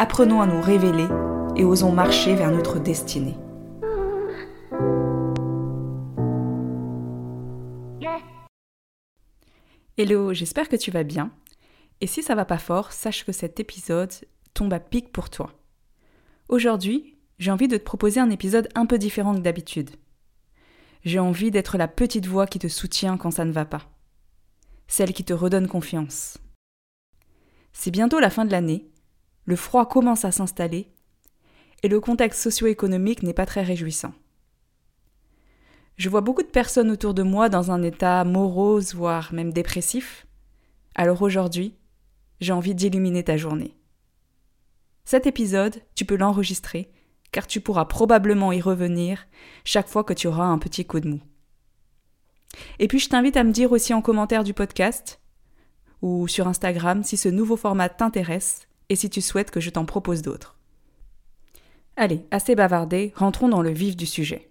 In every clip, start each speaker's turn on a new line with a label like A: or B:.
A: Apprenons à nous révéler et osons marcher vers notre destinée. Hello, j'espère que tu vas bien. Et si ça va pas fort, sache que cet épisode tombe à pic pour toi. Aujourd'hui, j'ai envie de te proposer un épisode un peu différent que d'habitude. J'ai envie d'être la petite voix qui te soutient quand ça ne va pas. Celle qui te redonne confiance. C'est bientôt la fin de l'année, le froid commence à s'installer, et le contexte socio-économique n'est pas très réjouissant. Je vois beaucoup de personnes autour de moi dans un état morose, voire même dépressif. Alors aujourd'hui, j'ai envie d'illuminer ta journée. Cet épisode, tu peux l'enregistrer, car tu pourras probablement y revenir chaque fois que tu auras un petit coup de mou. Et puis je t'invite à me dire aussi en commentaire du podcast ou sur Instagram si ce nouveau format t'intéresse et si tu souhaites que je t'en propose d'autres. Allez, assez bavardé, rentrons dans le vif du sujet.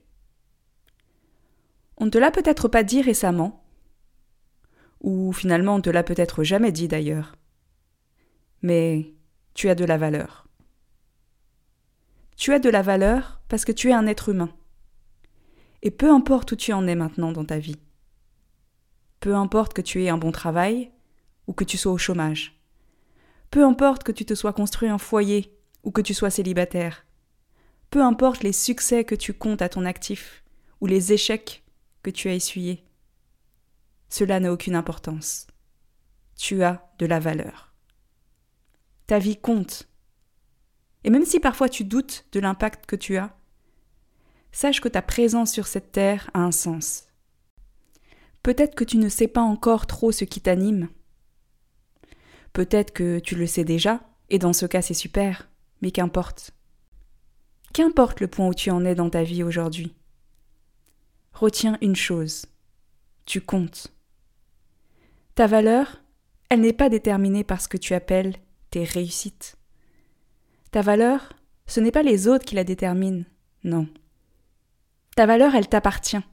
A: On ne te l'a peut-être pas dit récemment, ou finalement on ne te l'a peut-être jamais dit d'ailleurs, mais tu as de la valeur. Tu as de la valeur parce que tu es un être humain. Et peu importe où tu en es maintenant dans ta vie, peu importe que tu aies un bon travail ou que tu sois au chômage, peu importe que tu te sois construit un foyer ou que tu sois célibataire, peu importe les succès que tu comptes à ton actif ou les échecs que tu as essuyés, cela n'a aucune importance. Tu as de la valeur. Ta vie compte. Et même si parfois tu doutes de l'impact que tu as, sache que ta présence sur cette terre a un sens. Peut-être que tu ne sais pas encore trop ce qui t'anime. Peut-être que tu le sais déjà, et dans ce cas c'est super, mais qu'importe. Qu'importe le point où tu en es dans ta vie aujourd'hui. Retiens une chose. Tu comptes. Ta valeur, elle n'est pas déterminée par ce que tu appelles tes réussites. Ta valeur, ce n'est pas les autres qui la déterminent, non. Ta valeur, elle t'appartient.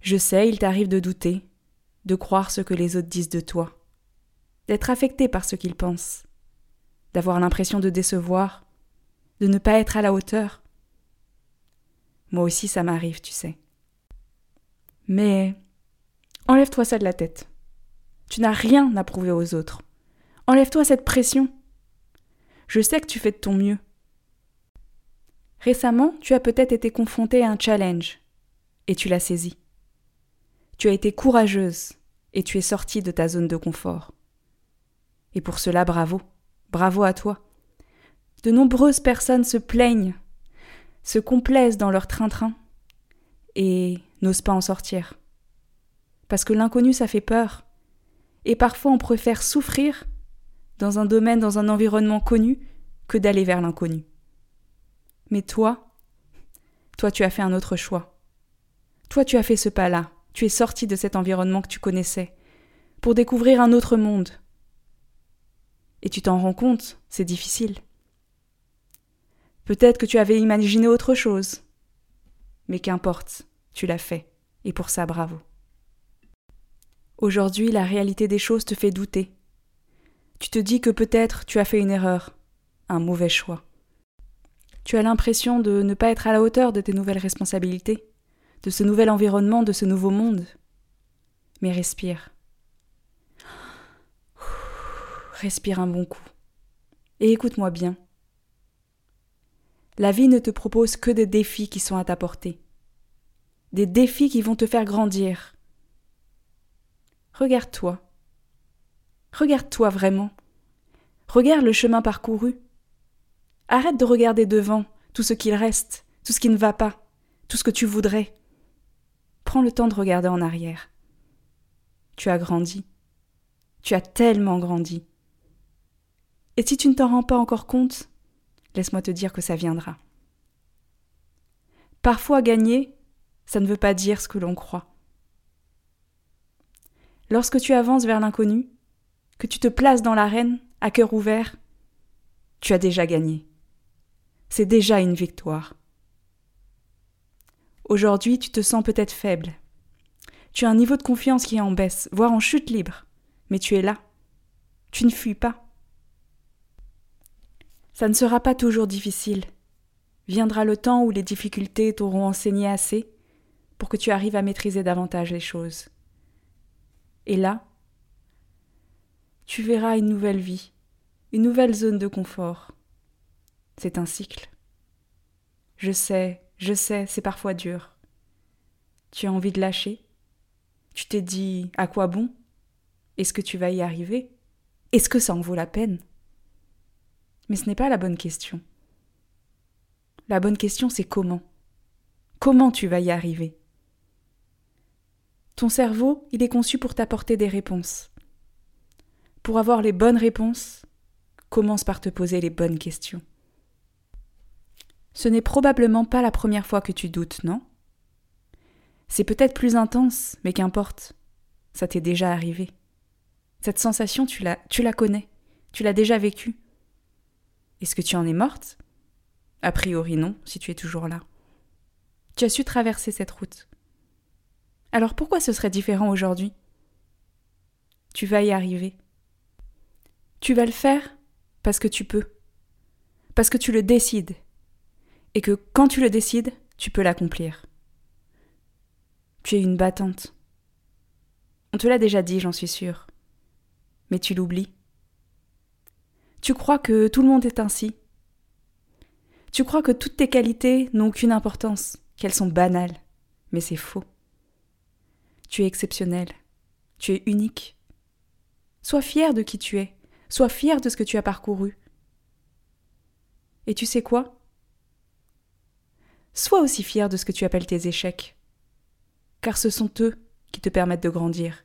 A: Je sais, il t'arrive de douter, de croire ce que les autres disent de toi, d'être affecté par ce qu'ils pensent, d'avoir l'impression de décevoir, de ne pas être à la hauteur. Moi aussi ça m'arrive, tu sais. Mais Enlève-toi ça de la tête. Tu n'as rien à prouver aux autres. Enlève-toi cette pression. Je sais que tu fais de ton mieux. Récemment, tu as peut-être été confrontée à un challenge, et tu l'as saisi. Tu as été courageuse, et tu es sortie de ta zone de confort. Et pour cela, bravo. Bravo à toi. De nombreuses personnes se plaignent, se complaisent dans leur train-train, et n'osent pas en sortir parce que l'inconnu ça fait peur. Et parfois on préfère souffrir dans un domaine, dans un environnement connu, que d'aller vers l'inconnu. Mais toi, toi tu as fait un autre choix. Toi tu as fait ce pas-là, tu es sorti de cet environnement que tu connaissais, pour découvrir un autre monde. Et tu t'en rends compte, c'est difficile. Peut-être que tu avais imaginé autre chose. Mais qu'importe, tu l'as fait, et pour ça bravo. Aujourd'hui, la réalité des choses te fait douter. Tu te dis que peut-être tu as fait une erreur, un mauvais choix. Tu as l'impression de ne pas être à la hauteur de tes nouvelles responsabilités, de ce nouvel environnement, de ce nouveau monde. Mais respire. Respire un bon coup. Et écoute-moi bien. La vie ne te propose que des défis qui sont à ta portée. Des défis qui vont te faire grandir, Regarde-toi. Regarde-toi vraiment. Regarde le chemin parcouru. Arrête de regarder devant tout ce qu'il reste, tout ce qui ne va pas, tout ce que tu voudrais. Prends le temps de regarder en arrière. Tu as grandi. Tu as tellement grandi. Et si tu ne t'en rends pas encore compte, laisse-moi te dire que ça viendra. Parfois gagner, ça ne veut pas dire ce que l'on croit. Lorsque tu avances vers l'inconnu, que tu te places dans l'arène, à cœur ouvert, tu as déjà gagné. C'est déjà une victoire. Aujourd'hui, tu te sens peut-être faible. Tu as un niveau de confiance qui est en baisse, voire en chute libre. Mais tu es là. Tu ne fuis pas. Ça ne sera pas toujours difficile. Viendra le temps où les difficultés t'auront enseigné assez pour que tu arrives à maîtriser davantage les choses. Et là, tu verras une nouvelle vie, une nouvelle zone de confort. C'est un cycle. Je sais, je sais, c'est parfois dur. Tu as envie de lâcher Tu t'es dit à quoi bon? Est-ce que tu vas y arriver? Est-ce que ça en vaut la peine? Mais ce n'est pas la bonne question. La bonne question, c'est comment Comment tu vas y arriver? Ton cerveau, il est conçu pour t'apporter des réponses. Pour avoir les bonnes réponses, commence par te poser les bonnes questions. Ce n'est probablement pas la première fois que tu doutes, non? C'est peut-être plus intense, mais qu'importe. Ça t'est déjà arrivé. Cette sensation, tu la, tu la connais. Tu l'as déjà vécue. Est-ce que tu en es morte? A priori non, si tu es toujours là. Tu as su traverser cette route. Alors pourquoi ce serait différent aujourd'hui? Tu vas y arriver. Tu vas le faire parce que tu peux. Parce que tu le décides. Et que quand tu le décides, tu peux l'accomplir. Tu es une battante. On te l'a déjà dit, j'en suis sûre. Mais tu l'oublies. Tu crois que tout le monde est ainsi? Tu crois que toutes tes qualités n'ont aucune importance, qu'elles sont banales. Mais c'est faux. Tu es exceptionnel. Tu es unique. Sois fier de qui tu es. Sois fier de ce que tu as parcouru. Et tu sais quoi? Sois aussi fier de ce que tu appelles tes échecs. Car ce sont eux qui te permettent de grandir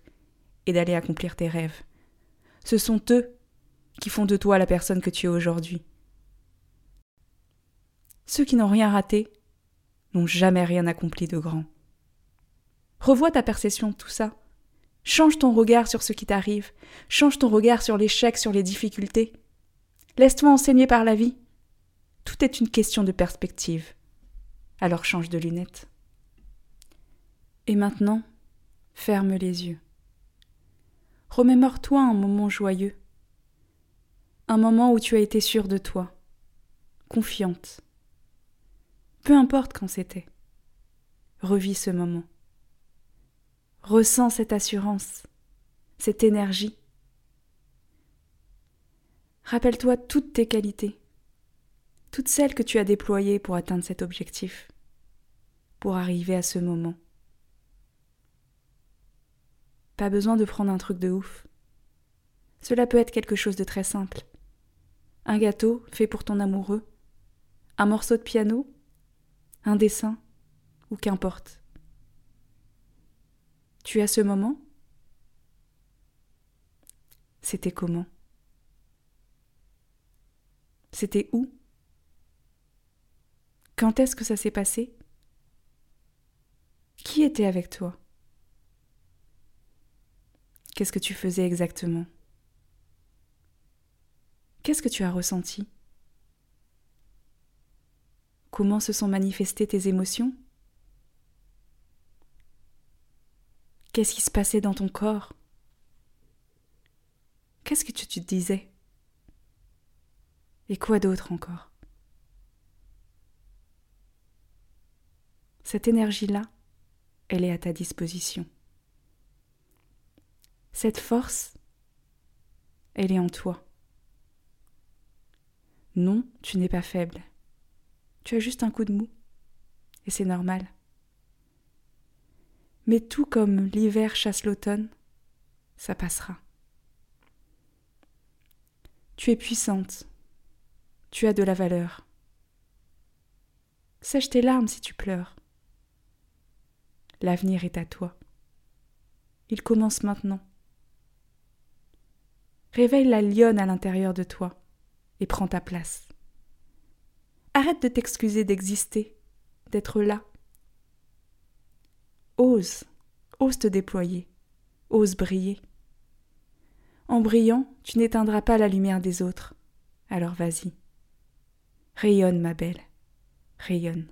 A: et d'aller accomplir tes rêves. Ce sont eux qui font de toi la personne que tu es aujourd'hui. Ceux qui n'ont rien raté n'ont jamais rien accompli de grand. Revois ta perception de tout ça. Change ton regard sur ce qui t'arrive. Change ton regard sur l'échec, sur les difficultés. Laisse-toi enseigner par la vie. Tout est une question de perspective. Alors change de lunettes. Et maintenant, ferme les yeux. Remémore-toi un moment joyeux. Un moment où tu as été sûre de toi, confiante. Peu importe quand c'était. Revis ce moment. Ressens cette assurance, cette énergie. Rappelle-toi toutes tes qualités, toutes celles que tu as déployées pour atteindre cet objectif, pour arriver à ce moment. Pas besoin de prendre un truc de ouf. Cela peut être quelque chose de très simple. Un gâteau fait pour ton amoureux, un morceau de piano, un dessin, ou qu'importe. Tu as ce moment? C'était comment? C'était où? Quand est-ce que ça s'est passé? Qui était avec toi? Qu'est-ce que tu faisais exactement? Qu'est-ce que tu as ressenti? Comment se sont manifestées tes émotions? Qu'est-ce qui se passait dans ton corps? Qu'est-ce que tu te disais? Et quoi d'autre encore? Cette énergie-là, elle est à ta disposition. Cette force, elle est en toi. Non, tu n'es pas faible. Tu as juste un coup de mou. Et c'est normal. Mais tout comme l'hiver chasse l'automne, ça passera. Tu es puissante. Tu as de la valeur. Sèche tes larmes si tu pleures. L'avenir est à toi. Il commence maintenant. Réveille la lionne à l'intérieur de toi et prends ta place. Arrête de t'excuser d'exister, d'être là. Ose, ose te déployer, ose briller. En brillant, tu n'éteindras pas la lumière des autres. Alors vas-y. Rayonne, ma belle, rayonne.